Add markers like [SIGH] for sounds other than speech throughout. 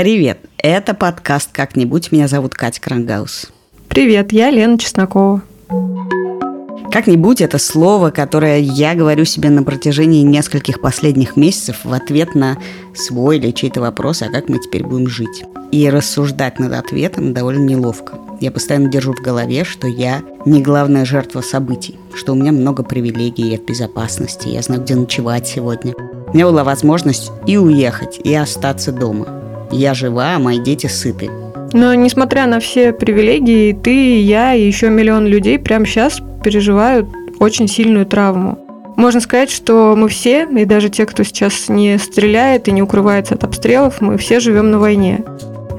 Привет, это подкаст «Как-нибудь». Меня зовут Катя Крангаус. Привет, я Лена Чеснокова. Как-нибудь это слово, которое я говорю себе на протяжении нескольких последних месяцев в ответ на свой или чей-то вопрос, а как мы теперь будем жить. И рассуждать над ответом довольно неловко. Я постоянно держу в голове, что я не главная жертва событий, что у меня много привилегий, я в безопасности, я знаю, где ночевать сегодня. У меня была возможность и уехать, и остаться дома. Я жива, а мои дети сыты. Но несмотря на все привилегии, ты, я и еще миллион людей прямо сейчас переживают очень сильную травму. Можно сказать, что мы все, и даже те, кто сейчас не стреляет и не укрывается от обстрелов, мы все живем на войне.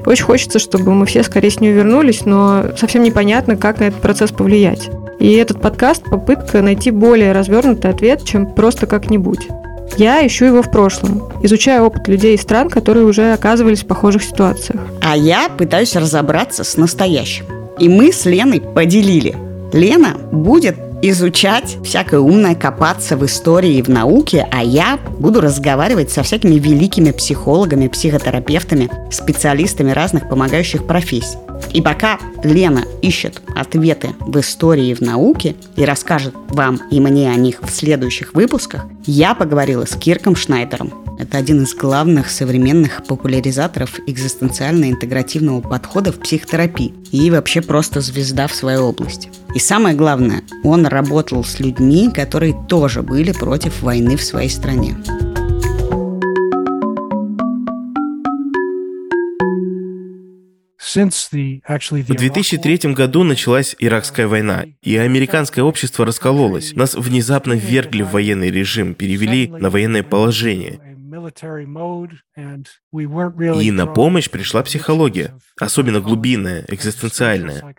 Очень хочется, чтобы мы все скорее с нее вернулись, но совсем непонятно, как на этот процесс повлиять. И этот подкаст – попытка найти более развернутый ответ, чем просто как-нибудь. Я ищу его в прошлом, изучая опыт людей из стран, которые уже оказывались в похожих ситуациях. А я пытаюсь разобраться с настоящим. И мы с Леной поделили. Лена будет изучать всякое умное, копаться в истории и в науке, а я буду разговаривать со всякими великими психологами, психотерапевтами, специалистами разных помогающих профессий. И пока Лена ищет ответы в истории и в науке и расскажет вам и мне о них в следующих выпусках, я поговорила с Кирком Шнайдером. Это один из главных современных популяризаторов экзистенциально-интегративного подхода в психотерапии и вообще просто звезда в своей области. И самое главное, он работал с людьми, которые тоже были против войны в своей стране. В 2003 году началась Иракская война, и американское общество раскололось. Нас внезапно ввергли в военный режим, перевели на военное положение. И на помощь пришла психология, особенно глубинная, экзистенциальная.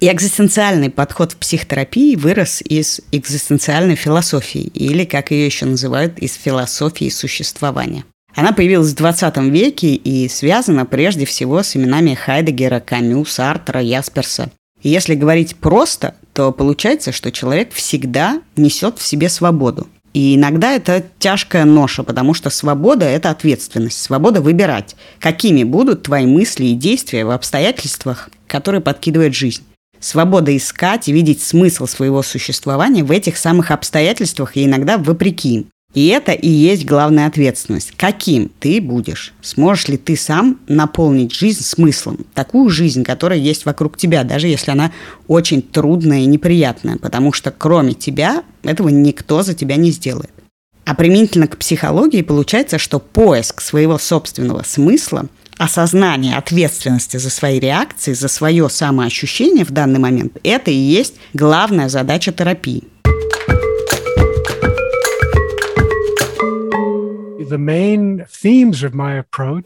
И экзистенциальный подход в психотерапии вырос из экзистенциальной философии, или, как ее еще называют, из философии существования. Она появилась в 20 веке и связана прежде всего с именами Хайдегера, Камю, Сартра, Ясперса. И если говорить просто, то получается, что человек всегда несет в себе свободу. И иногда это тяжкая ноша, потому что свобода – это ответственность, свобода выбирать, какими будут твои мысли и действия в обстоятельствах, которые подкидывает жизнь. Свобода искать и видеть смысл своего существования в этих самых обстоятельствах и иногда вопреки им. И это и есть главная ответственность. Каким ты будешь? Сможешь ли ты сам наполнить жизнь смыслом? Такую жизнь, которая есть вокруг тебя, даже если она очень трудная и неприятная, потому что кроме тебя этого никто за тебя не сделает. А применительно к психологии получается, что поиск своего собственного смысла, осознание ответственности за свои реакции, за свое самоощущение в данный момент, это и есть главная задача терапии.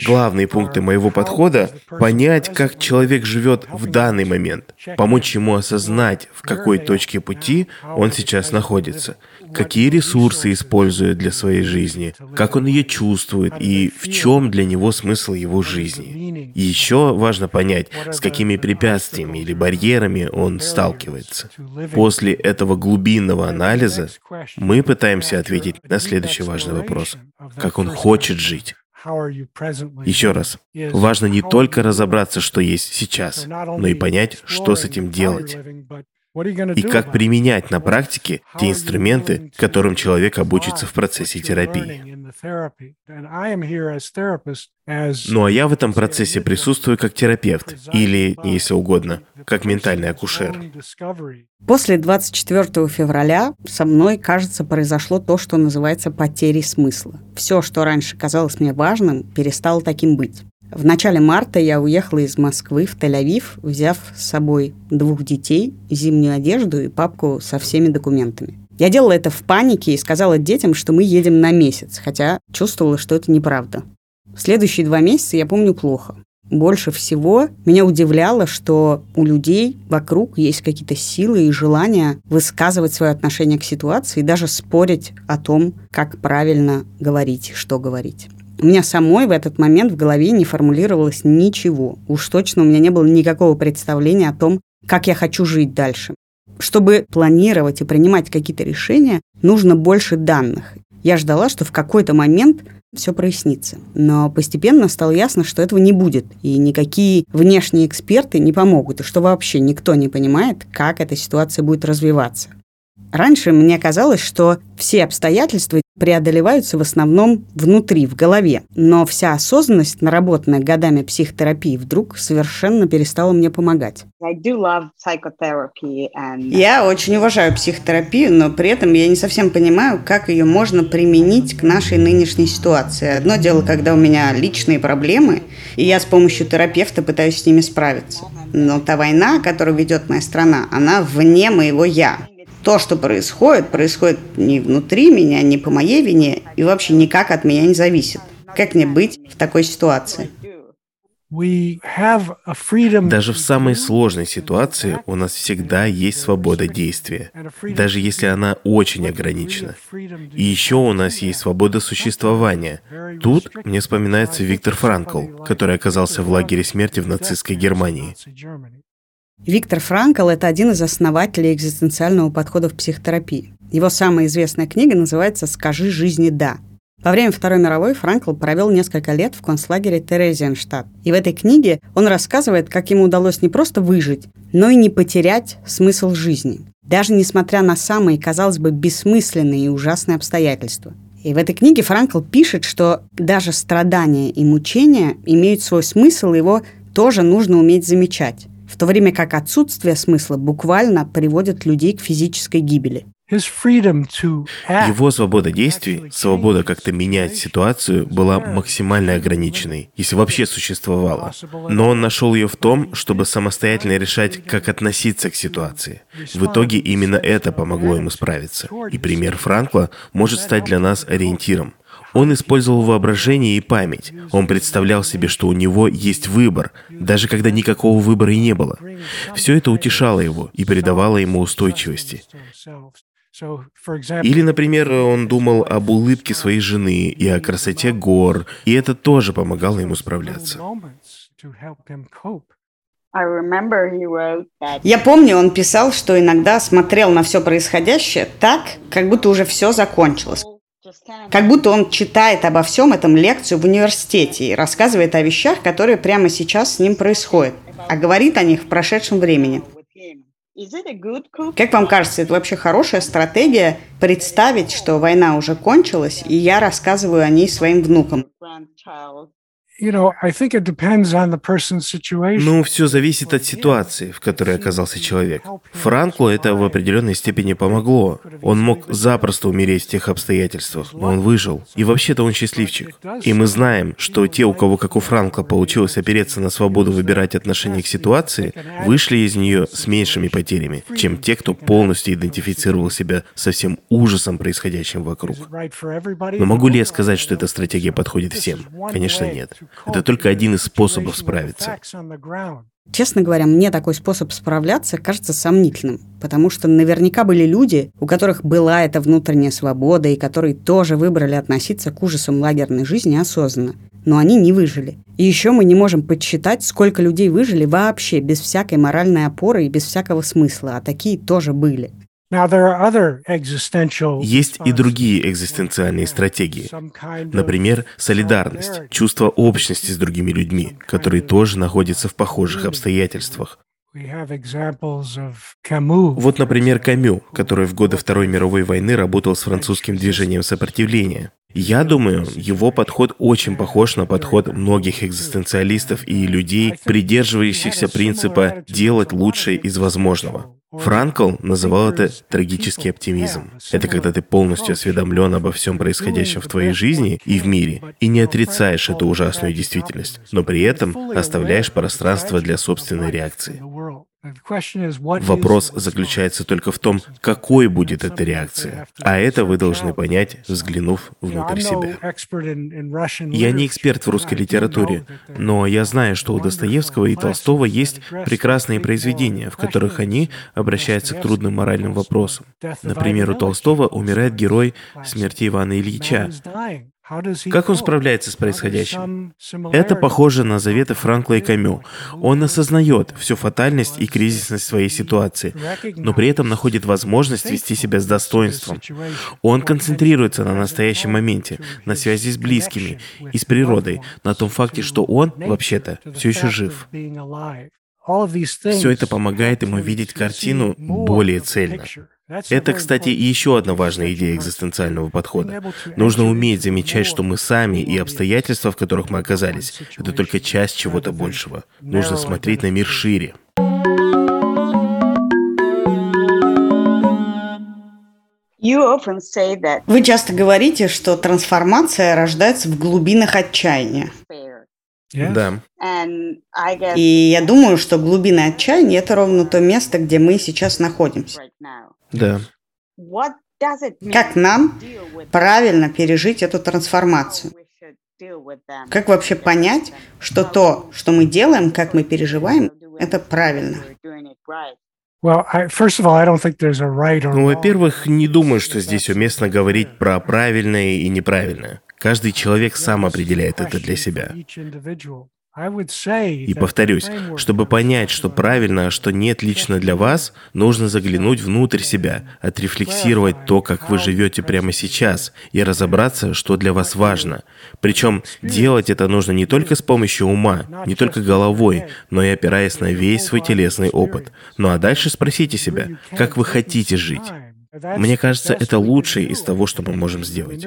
Главные пункты моего подхода – понять, как человек живет в данный момент, помочь ему осознать, в какой точке пути он сейчас находится – какие ресурсы использует для своей жизни, как он ее чувствует и в чем для него смысл его жизни. Еще важно понять, с какими препятствиями или барьерами он сталкивается. После этого глубинного анализа мы пытаемся ответить на следующий важный вопрос. Как он хочет жить? Еще раз, важно не только разобраться, что есть сейчас, но и понять, что с этим делать и как применять на практике те инструменты, которым человек обучится в процессе терапии. Ну а я в этом процессе присутствую как терапевт или, если угодно, как ментальный акушер. После 24 февраля со мной, кажется, произошло то, что называется потерей смысла. Все, что раньше казалось мне важным, перестало таким быть. В начале марта я уехала из Москвы в Тель-Авив, взяв с собой двух детей, зимнюю одежду и папку со всеми документами. Я делала это в панике и сказала детям, что мы едем на месяц, хотя чувствовала, что это неправда. Следующие два месяца я помню плохо. Больше всего меня удивляло, что у людей вокруг есть какие-то силы и желания высказывать свое отношение к ситуации и даже спорить о том, как правильно говорить, что говорить. У меня самой в этот момент в голове не формулировалось ничего. Уж точно у меня не было никакого представления о том, как я хочу жить дальше. Чтобы планировать и принимать какие-то решения, нужно больше данных. Я ждала, что в какой-то момент все прояснится. Но постепенно стало ясно, что этого не будет, и никакие внешние эксперты не помогут, и что вообще никто не понимает, как эта ситуация будет развиваться. Раньше мне казалось, что все обстоятельства преодолеваются в основном внутри, в голове. Но вся осознанность, наработанная годами психотерапии, вдруг совершенно перестала мне помогать. Я очень уважаю психотерапию, но при этом я не совсем понимаю, как ее можно применить к нашей нынешней ситуации. Одно дело, когда у меня личные проблемы, и я с помощью терапевта пытаюсь с ними справиться. Но та война, которую ведет моя страна, она вне моего «я» то, что происходит, происходит не внутри меня, не по моей вине и вообще никак от меня не зависит. Как мне быть в такой ситуации? Даже в самой сложной ситуации у нас всегда есть свобода действия, даже если она очень ограничена. И еще у нас есть свобода существования. Тут мне вспоминается Виктор Франкл, который оказался в лагере смерти в нацистской Германии. Виктор Франкл – это один из основателей экзистенциального подхода в психотерапии. Его самая известная книга называется «Скажи жизни да». Во время Второй мировой Франкл провел несколько лет в концлагере Терезиенштадт. И в этой книге он рассказывает, как ему удалось не просто выжить, но и не потерять смысл жизни. Даже несмотря на самые, казалось бы, бессмысленные и ужасные обстоятельства. И в этой книге Франкл пишет, что даже страдания и мучения имеют свой смысл, его тоже нужно уметь замечать в то время как отсутствие смысла буквально приводит людей к физической гибели. Его свобода действий, свобода как-то менять ситуацию была максимально ограниченной, если вообще существовала. Но он нашел ее в том, чтобы самостоятельно решать, как относиться к ситуации. В итоге именно это помогло ему справиться. И пример Франкла может стать для нас ориентиром. Он использовал воображение и память. Он представлял себе, что у него есть выбор, даже когда никакого выбора и не было. Все это утешало его и придавало ему устойчивости. Или, например, он думал об улыбке своей жены и о красоте гор, и это тоже помогало ему справляться. Я помню, он писал, что иногда смотрел на все происходящее так, как будто уже все закончилось. Как будто он читает обо всем этом лекцию в университете и рассказывает о вещах, которые прямо сейчас с ним происходят, а говорит о них в прошедшем времени. Как вам кажется, это вообще хорошая стратегия представить, что война уже кончилась, и я рассказываю о ней своим внукам? Ну, все зависит от ситуации, в которой оказался человек. Франклу это в определенной степени помогло. Он мог запросто умереть в тех обстоятельствах, но он выжил. И вообще-то он счастливчик. И мы знаем, что те, у кого, как у Франкла, получилось опереться на свободу выбирать отношение к ситуации, вышли из нее с меньшими потерями, чем те, кто полностью идентифицировал себя со всем ужасом, происходящим вокруг. Но могу ли я сказать, что эта стратегия подходит всем? Конечно, нет. Это только один из способов справиться. Честно говоря, мне такой способ справляться кажется сомнительным, потому что наверняка были люди, у которых была эта внутренняя свобода и которые тоже выбрали относиться к ужасам лагерной жизни осознанно. Но они не выжили. И еще мы не можем подсчитать, сколько людей выжили вообще без всякой моральной опоры и без всякого смысла, а такие тоже были. Есть и другие экзистенциальные стратегии. Например, солидарность, чувство общности с другими людьми, которые тоже находятся в похожих обстоятельствах. Вот, например, Камю, который в годы Второй мировой войны работал с французским движением сопротивления. Я думаю, его подход очень похож на подход многих экзистенциалистов и людей, придерживающихся принципа «делать лучшее из возможного». Франкл называл это трагический оптимизм. Это когда ты полностью осведомлен обо всем происходящем в твоей жизни и в мире, и не отрицаешь эту ужасную действительность, но при этом оставляешь пространство для собственной реакции. Вопрос заключается только в том, какой будет эта реакция. А это вы должны понять, взглянув внутрь себя. Я не эксперт в русской литературе, но я знаю, что у Достоевского и Толстого есть прекрасные произведения, в которых они обращаются к трудным моральным вопросам. Например, у Толстого умирает герой смерти Ивана Ильича. Как он справляется с происходящим? Это похоже на заветы Франкла и Камю. Он осознает всю фатальность и кризисность своей ситуации, но при этом находит возможность вести себя с достоинством. Он концентрируется на настоящем моменте, на связи с близкими и с природой, на том факте, что он, вообще-то, все еще жив. Все это помогает ему видеть картину более цельно. Это, кстати, еще одна важная идея экзистенциального подхода. Нужно уметь замечать, что мы сами и обстоятельства, в которых мы оказались, это только часть чего-то большего. Нужно смотреть на мир шире. Вы часто говорите, что трансформация рождается в глубинах отчаяния. Да. И я думаю, что глубина отчаяния – это ровно то место, где мы сейчас находимся. Да. Как нам правильно пережить эту трансформацию? Как вообще понять, что то, что мы делаем, как мы переживаем, это правильно? Ну, во-первых, не думаю, что здесь уместно говорить про правильное и неправильное. Каждый человек сам определяет это для себя. И повторюсь, чтобы понять, что правильно, а что нет лично для вас, нужно заглянуть внутрь себя, отрефлексировать то, как вы живете прямо сейчас, и разобраться, что для вас важно. Причем делать это нужно не только с помощью ума, не только головой, но и опираясь на весь свой телесный опыт. Ну а дальше спросите себя, как вы хотите жить. Мне кажется, это лучшее из того, что мы можем сделать.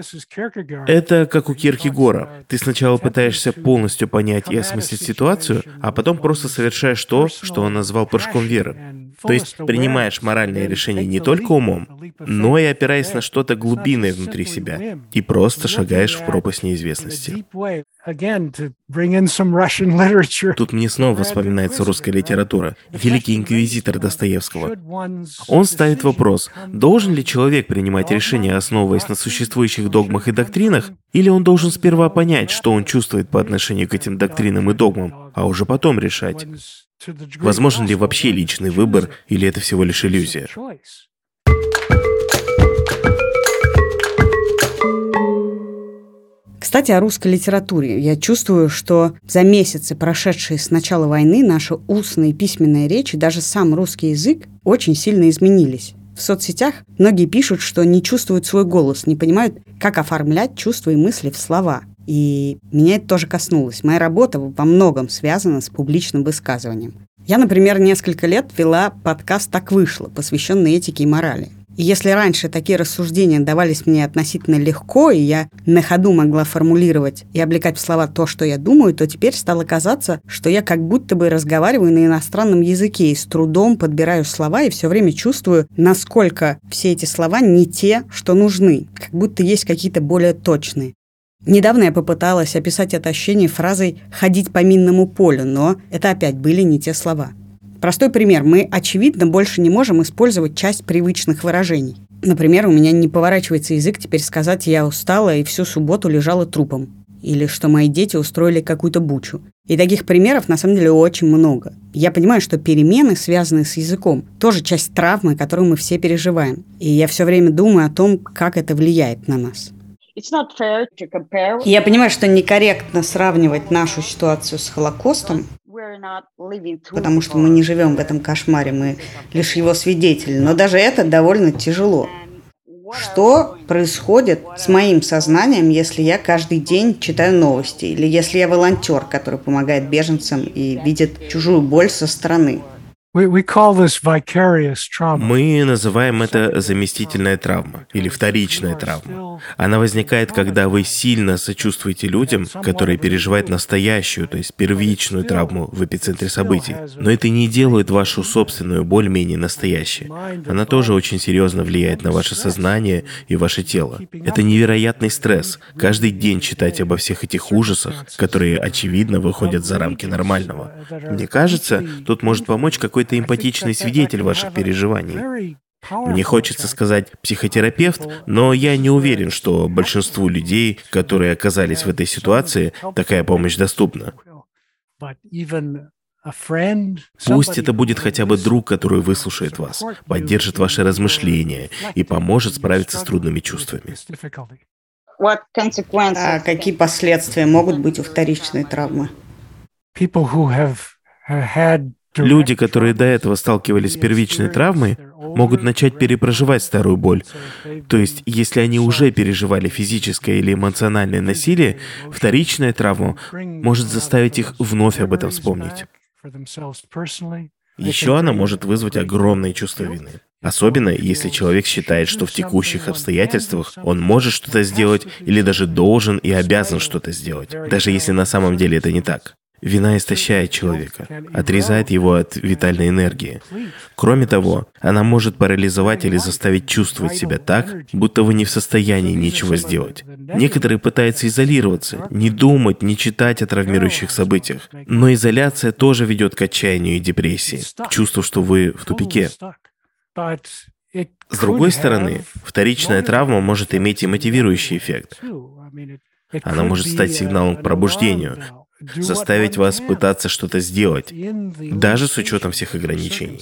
Это как у Киркегора. Ты сначала пытаешься полностью понять и осмыслить ситуацию, а потом просто совершаешь то, что он назвал прыжком веры. То есть принимаешь моральное решение не только умом, но и опираясь на что-то глубинное внутри себя, и просто шагаешь в пропасть неизвестности. [LAUGHS] Тут мне снова вспоминается русская литература. Великий инквизитор Достоевского. Он ставит вопрос, должен ли человек принимать решения, основываясь на существующих догмах и доктринах, или он должен сперва понять, что он чувствует по отношению к этим доктринам и догмам, а уже потом решать. Возможен ли вообще личный выбор, или это всего лишь иллюзия? Кстати, о русской литературе. Я чувствую, что за месяцы, прошедшие с начала войны, наши устные и письменные речи, даже сам русский язык, очень сильно изменились. В соцсетях многие пишут, что не чувствуют свой голос, не понимают, как оформлять чувства и мысли в слова. И меня это тоже коснулось. Моя работа во многом связана с публичным высказыванием. Я, например, несколько лет вела подкаст «Так вышло», посвященный этике и морали. И если раньше такие рассуждения давались мне относительно легко, и я на ходу могла формулировать и облекать в слова то, что я думаю, то теперь стало казаться, что я как будто бы разговариваю на иностранном языке и с трудом подбираю слова и все время чувствую, насколько все эти слова не те, что нужны, как будто есть какие-то более точные. Недавно я попыталась описать это ощущение фразой «ходить по минному полю», но это опять были не те слова. Простой пример. Мы, очевидно, больше не можем использовать часть привычных выражений. Например, у меня не поворачивается язык теперь сказать «я устала и всю субботу лежала трупом» или что мои дети устроили какую-то бучу. И таких примеров на самом деле очень много. Я понимаю, что перемены, связанные с языком, тоже часть травмы, которую мы все переживаем. И я все время думаю о том, как это влияет на нас. Я понимаю, что некорректно сравнивать нашу ситуацию с Холокостом, потому что мы не живем в этом кошмаре, мы лишь его свидетели. Но даже это довольно тяжело. Что происходит с моим сознанием, если я каждый день читаю новости, или если я волонтер, который помогает беженцам и видит чужую боль со стороны? Мы называем это заместительная травма или вторичная травма. Она возникает, когда вы сильно сочувствуете людям, которые переживают настоящую, то есть первичную травму в эпицентре событий. Но это не делает вашу собственную боль менее настоящей. Она тоже очень серьезно влияет на ваше сознание и ваше тело. Это невероятный стресс. Каждый день читать обо всех этих ужасах, которые, очевидно, выходят за рамки нормального. Мне кажется, тут может помочь какой какой-то эмпатичный свидетель ваших переживаний. Мне хочется сказать психотерапевт, но я не уверен, что большинству людей, которые оказались в этой ситуации, такая помощь доступна. Пусть это будет хотя бы друг, который выслушает вас, поддержит ваши размышления и поможет справиться с трудными чувствами. А какие последствия могут быть у вторичной травмы? Люди, которые до этого сталкивались с первичной травмой, могут начать перепроживать старую боль. То есть, если они уже переживали физическое или эмоциональное насилие, вторичная травма может заставить их вновь об этом вспомнить. Еще она может вызвать огромное чувство вины. Особенно, если человек считает, что в текущих обстоятельствах он может что-то сделать или даже должен и обязан что-то сделать, даже если на самом деле это не так. Вина истощает человека, отрезает его от витальной энергии. Кроме того, она может парализовать или заставить чувствовать себя так, будто вы не в состоянии ничего сделать. Некоторые пытаются изолироваться, не думать, не читать о травмирующих событиях. Но изоляция тоже ведет к отчаянию и депрессии, к чувству, что вы в тупике. С другой стороны, вторичная травма может иметь и мотивирующий эффект. Она может стать сигналом к пробуждению, заставить вас пытаться что-то сделать, даже с учетом всех ограничений.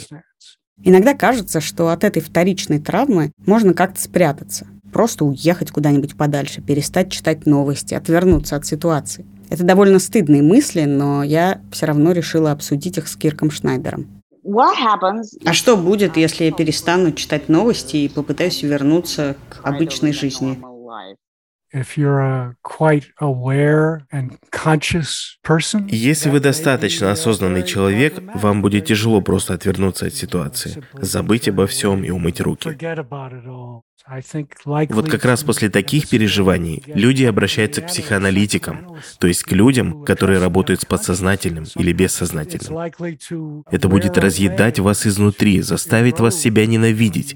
Иногда кажется, что от этой вторичной травмы можно как-то спрятаться. Просто уехать куда-нибудь подальше, перестать читать новости, отвернуться от ситуации. Это довольно стыдные мысли, но я все равно решила обсудить их с Кирком Шнайдером. А что будет, если я перестану читать новости и попытаюсь вернуться к обычной жизни? Если вы достаточно осознанный человек, вам будет тяжело просто отвернуться от ситуации, забыть обо всем и умыть руки. Вот как раз после таких переживаний люди обращаются к психоаналитикам, то есть к людям, которые работают с подсознательным или бессознательным. Это будет разъедать вас изнутри, заставить вас себя ненавидеть.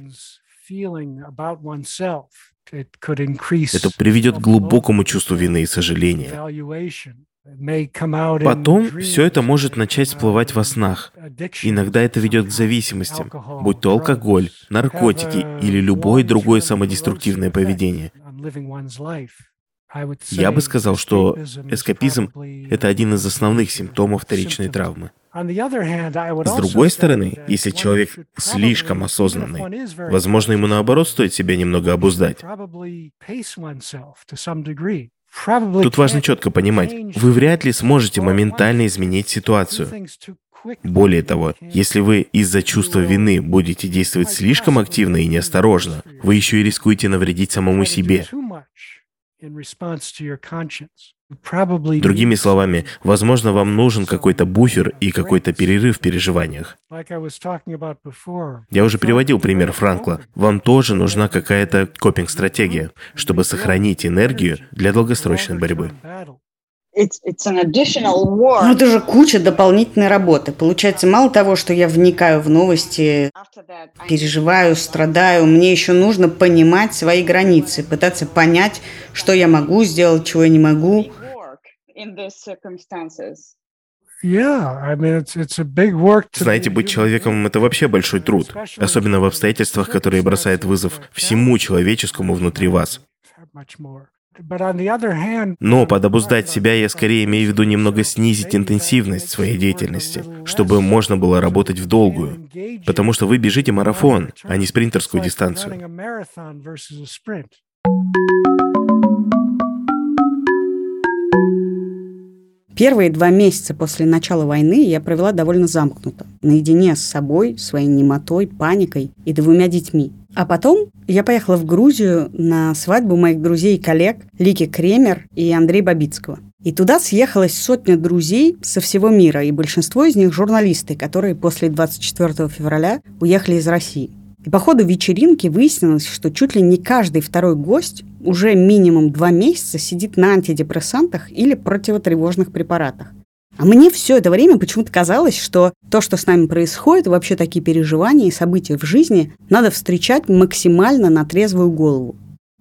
Это приведет к глубокому чувству вины и сожаления. Потом все это может начать всплывать во снах. Иногда это ведет к зависимостям, будь то алкоголь, наркотики или любое другое самодеструктивное поведение. Я бы сказал, что эскапизм — это один из основных симптомов вторичной травмы. С другой стороны, если человек слишком осознанный, возможно, ему наоборот стоит себя немного обуздать. Тут важно четко понимать, вы вряд ли сможете моментально изменить ситуацию. Более того, если вы из-за чувства вины будете действовать слишком активно и неосторожно, вы еще и рискуете навредить самому себе. Другими словами, возможно, вам нужен какой-то буфер и какой-то перерыв в переживаниях. Я уже приводил пример Франкла. Вам тоже нужна какая-то копинг-стратегия, чтобы сохранить энергию для долгосрочной борьбы. Ну, это же куча дополнительной работы. Получается, мало того, что я вникаю в новости, переживаю, страдаю, мне еще нужно понимать свои границы, пытаться понять, что я могу сделать, чего я не могу. Знаете, быть человеком — это вообще большой труд, особенно в обстоятельствах, которые бросают вызов всему человеческому внутри вас. Но под обуздать себя я скорее имею в виду немного снизить интенсивность своей деятельности, чтобы можно было работать в долгую. Потому что вы бежите марафон, а не спринтерскую дистанцию. Первые два месяца после начала войны я провела довольно замкнуто, наедине с собой, своей немотой, паникой и двумя детьми. А потом я поехала в Грузию на свадьбу моих друзей и коллег Лики Кремер и Андрея Бабицкого. И туда съехалась сотня друзей со всего мира, и большинство из них журналисты, которые после 24 февраля уехали из России. И по ходу вечеринки выяснилось, что чуть ли не каждый второй гость уже минимум два месяца сидит на антидепрессантах или противотревожных препаратах. А мне все это время почему-то казалось, что то, что с нами происходит, вообще такие переживания и события в жизни, надо встречать максимально на трезвую голову.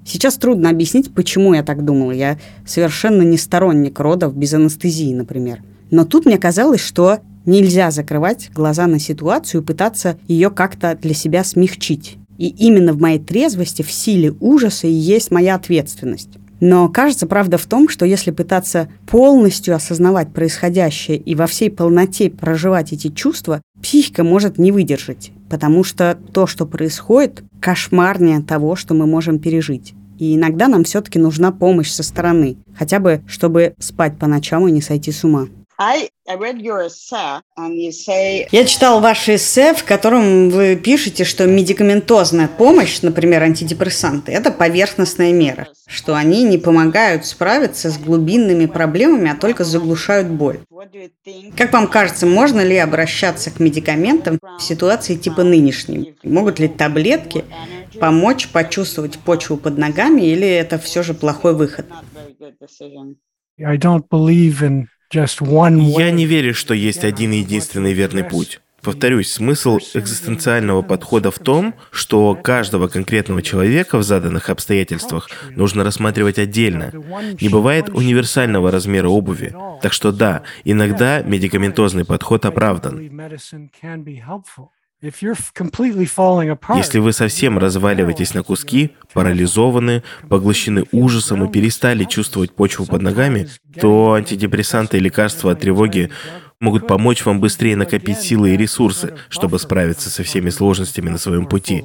Сейчас трудно объяснить, почему я так думала. Я совершенно не сторонник родов без анестезии, например. Но тут мне казалось, что Нельзя закрывать глаза на ситуацию и пытаться ее как-то для себя смягчить. И именно в моей трезвости, в силе ужаса и есть моя ответственность. Но кажется, правда в том, что если пытаться полностью осознавать происходящее и во всей полноте проживать эти чувства, психика может не выдержать, потому что то, что происходит, кошмарнее того, что мы можем пережить. И иногда нам все-таки нужна помощь со стороны, хотя бы чтобы спать по ночам и не сойти с ума. Я читал ваше эссе, в котором вы пишете, что медикаментозная помощь, например, антидепрессанты, это поверхностная мера, что они не помогают справиться с глубинными проблемами, а только заглушают боль. Как вам кажется, можно ли обращаться к медикаментам в ситуации типа нынешней? Могут ли таблетки помочь почувствовать почву под ногами, или это все же плохой выход? I don't believe in я не верю, что есть один единственный верный путь. Повторюсь, смысл экзистенциального подхода в том, что каждого конкретного человека в заданных обстоятельствах нужно рассматривать отдельно. Не бывает универсального размера обуви. Так что да, иногда медикаментозный подход оправдан. Если вы совсем разваливаетесь на куски, парализованы, поглощены ужасом и перестали чувствовать почву под ногами, то антидепрессанты и лекарства от тревоги могут помочь вам быстрее накопить силы и ресурсы, чтобы справиться со всеми сложностями на своем пути.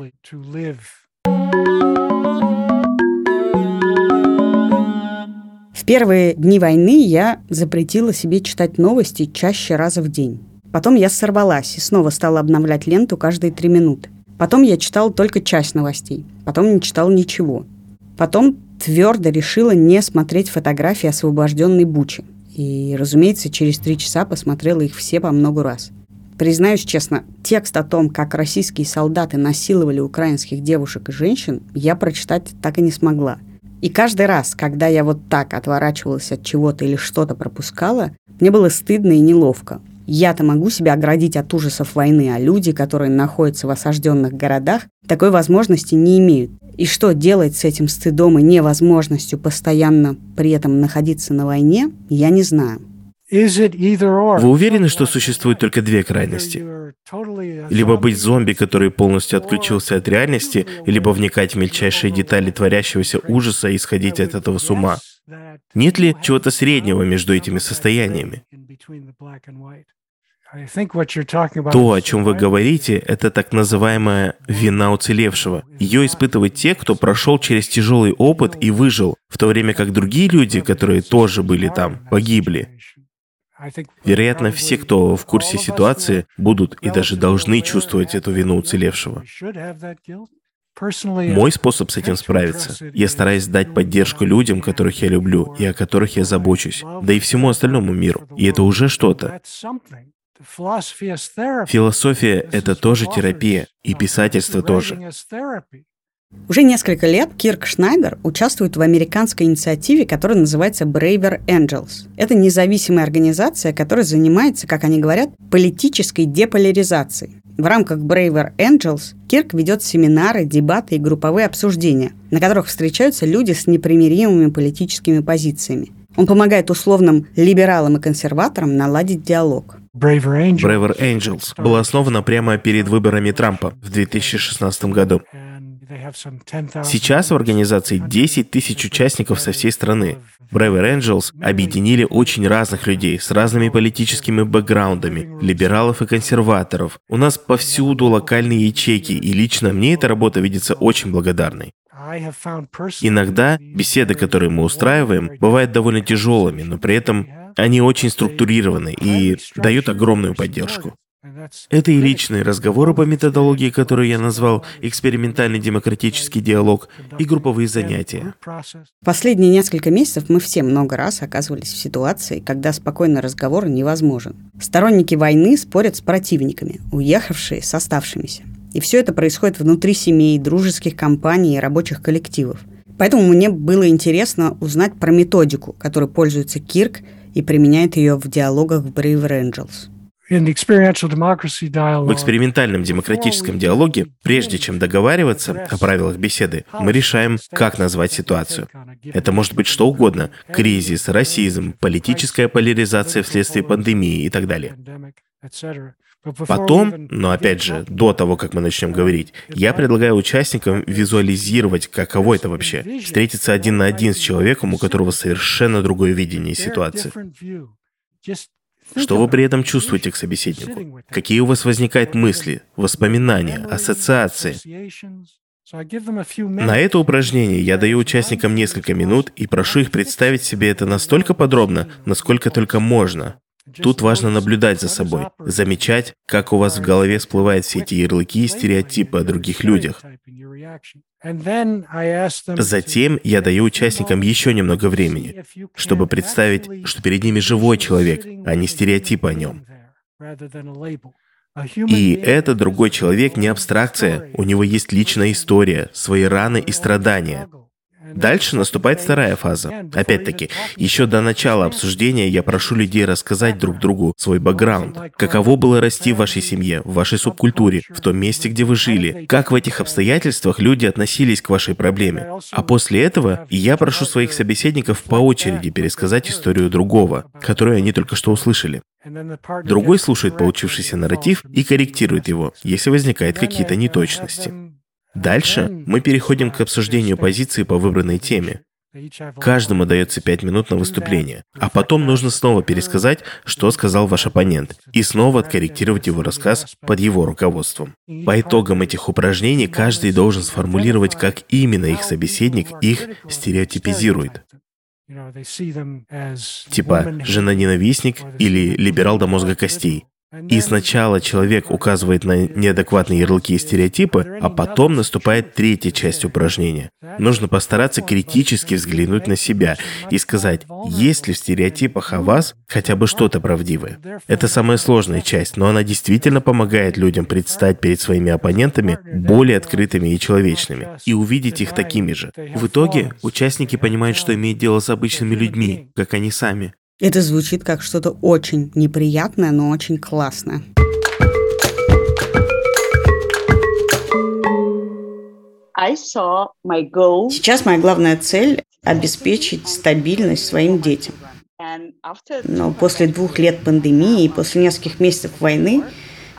В первые дни войны я запретила себе читать новости чаще раза в день. Потом я сорвалась и снова стала обновлять ленту каждые три минуты. Потом я читала только часть новостей. Потом не читала ничего. Потом твердо решила не смотреть фотографии освобожденной Бучи. И, разумеется, через три часа посмотрела их все по много раз. Признаюсь честно, текст о том, как российские солдаты насиловали украинских девушек и женщин, я прочитать так и не смогла. И каждый раз, когда я вот так отворачивалась от чего-то или что-то пропускала, мне было стыдно и неловко. Я-то могу себя оградить от ужасов войны, а люди, которые находятся в осажденных городах, такой возможности не имеют. И что делать с этим стыдом и невозможностью постоянно при этом находиться на войне, я не знаю. Вы уверены, что существует только две крайности? Либо быть зомби, который полностью отключился от реальности, либо вникать в мельчайшие детали творящегося ужаса и сходить от этого с ума. Нет ли чего-то среднего между этими состояниями? То, о чем вы говорите, это так называемая вина уцелевшего. Ее испытывают те, кто прошел через тяжелый опыт и выжил, в то время как другие люди, которые тоже были там, погибли. Вероятно, все, кто в курсе ситуации, будут и даже должны чувствовать эту вину уцелевшего. Мой способ с этим справиться — я стараюсь дать поддержку людям, которых я люблю и о которых я забочусь, да и всему остальному миру. И это уже что-то. Философия — это тоже терапия, и писательство тоже. Уже несколько лет Кирк Шнайдер участвует в американской инициативе, которая называется Braver Angels. Это независимая организация, которая занимается, как они говорят, политической деполяризацией. В рамках Braver Angels Кирк ведет семинары, дебаты и групповые обсуждения, на которых встречаются люди с непримиримыми политическими позициями. Он помогает условным либералам и консерваторам наладить диалог. Braver Angels была основана прямо перед выборами Трампа в 2016 году. Сейчас в организации 10 тысяч участников со всей страны. Braver Angels объединили очень разных людей с разными политическими бэкграундами, либералов и консерваторов. У нас повсюду локальные ячейки, и лично мне эта работа видится очень благодарной. Иногда беседы, которые мы устраиваем, бывают довольно тяжелыми, но при этом они очень структурированы и дают огромную поддержку. Это и личные разговоры по методологии, которую я назвал экспериментальный демократический диалог, и групповые занятия. Последние несколько месяцев мы все много раз оказывались в ситуации, когда спокойный разговор невозможен. Сторонники войны спорят с противниками, уехавшие с оставшимися. И все это происходит внутри семей, дружеских компаний и рабочих коллективов. Поэтому мне было интересно узнать про методику, которой пользуется Кирк и применяет ее в диалогах в Braver Angels. В экспериментальном демократическом диалоге, прежде чем договариваться о правилах беседы, мы решаем, как назвать ситуацию. Это может быть что угодно – кризис, расизм, политическая поляризация вследствие пандемии и так далее. Потом, но опять же, до того, как мы начнем говорить, я предлагаю участникам визуализировать, каково это вообще. Встретиться один на один с человеком, у которого совершенно другое видение ситуации. Что вы при этом чувствуете к собеседнику? Какие у вас возникают мысли, воспоминания, ассоциации? На это упражнение я даю участникам несколько минут и прошу их представить себе это настолько подробно, насколько только можно. Тут важно наблюдать за собой, замечать, как у вас в голове всплывают все эти ярлыки и стереотипы о других людях. Затем я даю участникам еще немного времени, чтобы представить, что перед ними живой человек, а не стереотип о нем. И этот другой человек не абстракция, у него есть личная история, свои раны и страдания. Дальше наступает вторая фаза. Опять-таки, еще до начала обсуждения я прошу людей рассказать друг другу свой бэкграунд. Каково было расти в вашей семье, в вашей субкультуре, в том месте, где вы жили. Как в этих обстоятельствах люди относились к вашей проблеме. А после этого я прошу своих собеседников по очереди пересказать историю другого, которую они только что услышали. Другой слушает получившийся нарратив и корректирует его, если возникают какие-то неточности. Дальше мы переходим к обсуждению позиции по выбранной теме. Каждому дается пять минут на выступление, а потом нужно снова пересказать, что сказал ваш оппонент, и снова откорректировать его рассказ под его руководством. По итогам этих упражнений каждый должен сформулировать, как именно их собеседник их стереотипизирует. Типа жена-ненавистник или либерал до мозга костей. И сначала человек указывает на неадекватные ярлыки и стереотипы, а потом наступает третья часть упражнения. Нужно постараться критически взглянуть на себя и сказать, есть ли в стереотипах о вас хотя бы что-то правдивое. Это самая сложная часть, но она действительно помогает людям предстать перед своими оппонентами более открытыми и человечными, и увидеть их такими же. В итоге участники понимают, что имеют дело с обычными людьми, как они сами. Это звучит как что-то очень неприятное, но очень классное. Сейчас моя главная цель – обеспечить стабильность своим детям. Но после двух лет пандемии и после нескольких месяцев войны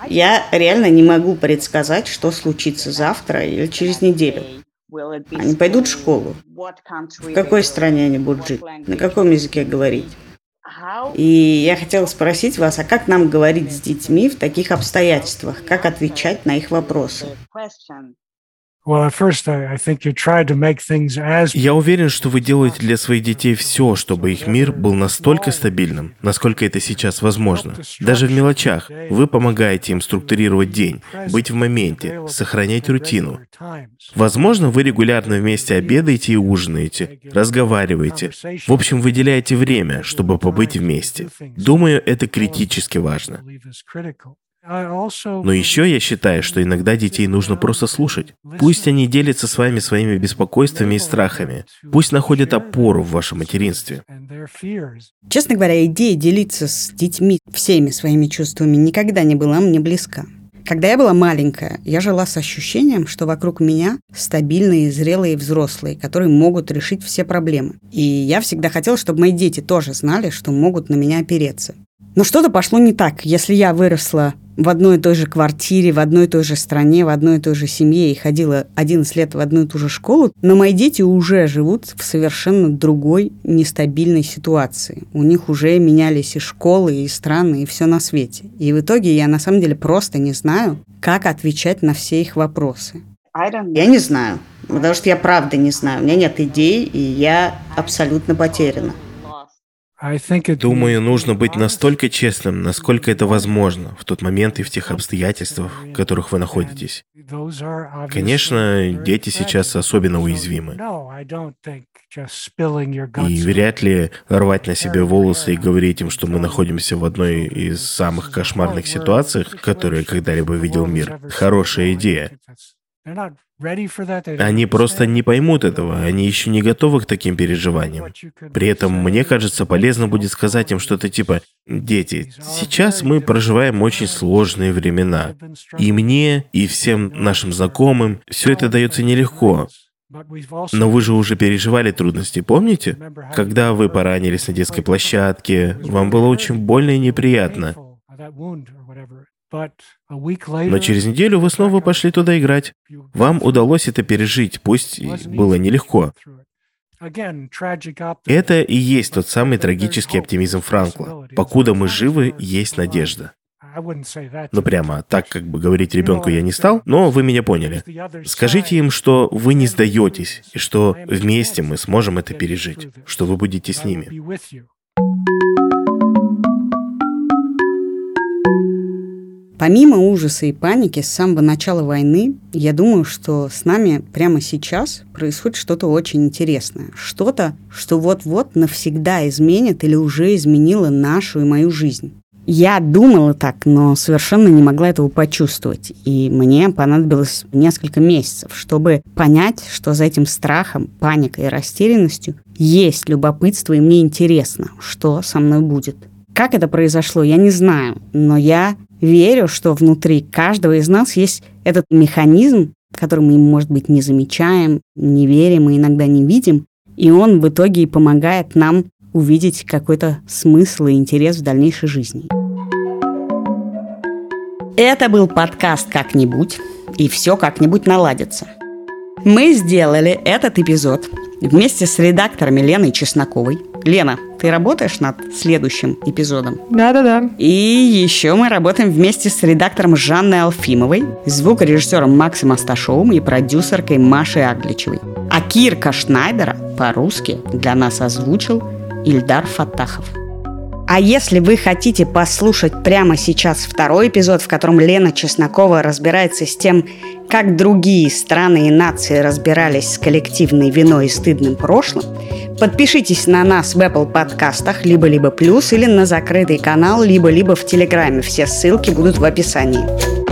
я реально не могу предсказать, что случится завтра или через неделю. Они пойдут в школу. В какой стране они будут жить? На каком языке говорить? И я хотела спросить вас, а как нам говорить с детьми в таких обстоятельствах? Как отвечать на их вопросы? Я уверен, что вы делаете для своих детей все, чтобы их мир был настолько стабильным, насколько это сейчас возможно. Даже в мелочах. Вы помогаете им структурировать день, быть в моменте, сохранять рутину. Возможно, вы регулярно вместе обедаете и ужинаете, разговариваете. В общем, выделяете время, чтобы побыть вместе. Думаю, это критически важно. Но еще я считаю, что иногда детей нужно просто слушать. Пусть они делятся с вами своими беспокойствами и страхами. Пусть находят опору в вашем материнстве. Честно говоря, идея делиться с детьми всеми своими чувствами никогда не была мне близка. Когда я была маленькая, я жила с ощущением, что вокруг меня стабильные, зрелые взрослые, которые могут решить все проблемы. И я всегда хотела, чтобы мои дети тоже знали, что могут на меня опереться. Но что-то пошло не так. Если я выросла в одной и той же квартире, в одной и той же стране, в одной и той же семье и ходила 11 лет в одну и ту же школу, но мои дети уже живут в совершенно другой нестабильной ситуации. У них уже менялись и школы, и страны, и все на свете. И в итоге я на самом деле просто не знаю, как отвечать на все их вопросы. Я не знаю, потому что я правда не знаю. У меня нет идей, и я абсолютно потеряна. Думаю, нужно быть настолько честным, насколько это возможно в тот момент и в тех обстоятельствах, в которых вы находитесь. Конечно, дети сейчас особенно уязвимы. И вряд ли рвать на себе волосы и говорить им, что мы находимся в одной из самых кошмарных ситуациях, которые когда-либо видел мир. Хорошая идея. Они просто не поймут этого, они еще не готовы к таким переживаниям. При этом, мне кажется, полезно будет сказать им что-то типа «Дети, сейчас мы проживаем очень сложные времена, и мне, и всем нашим знакомым все это дается нелегко, но вы же уже переживали трудности, помните? Когда вы поранились на детской площадке, вам было очень больно и неприятно. Но через неделю вы снова пошли туда играть. Вам удалось это пережить, пусть было нелегко. Это и есть тот самый трагический оптимизм Франкла. Покуда мы живы, есть надежда. Ну прямо так как бы говорить ребенку я не стал, но вы меня поняли. Скажите им, что вы не сдаетесь, и что вместе мы сможем это пережить, что вы будете с ними. Помимо ужаса и паники с самого начала войны, я думаю, что с нами прямо сейчас происходит что-то очень интересное. Что-то, что вот-вот навсегда изменит или уже изменило нашу и мою жизнь. Я думала так, но совершенно не могла этого почувствовать. И мне понадобилось несколько месяцев, чтобы понять, что за этим страхом, паникой и растерянностью есть любопытство, и мне интересно, что со мной будет. Как это произошло, я не знаю, но я верю, что внутри каждого из нас есть этот механизм, который мы, может быть, не замечаем, не верим и иногда не видим, и он в итоге и помогает нам увидеть какой-то смысл и интерес в дальнейшей жизни. Это был подкаст «Как-нибудь», и все как-нибудь наладится. Мы сделали этот эпизод вместе с редакторами Леной Чесноковой. Лена, ты работаешь над следующим эпизодом? Да-да-да. И еще мы работаем вместе с редактором Жанной Алфимовой, звукорежиссером Максом Асташовым и продюсеркой Машей Агличевой. А Кирка Шнайдера по-русски для нас озвучил Ильдар Фатахов. А если вы хотите послушать прямо сейчас второй эпизод, в котором Лена Чеснокова разбирается с тем, как другие страны и нации разбирались с коллективной виной и стыдным прошлым, подпишитесь на нас в Apple подкастах либо-либо плюс или на закрытый канал либо-либо в Телеграме. Все ссылки будут в описании.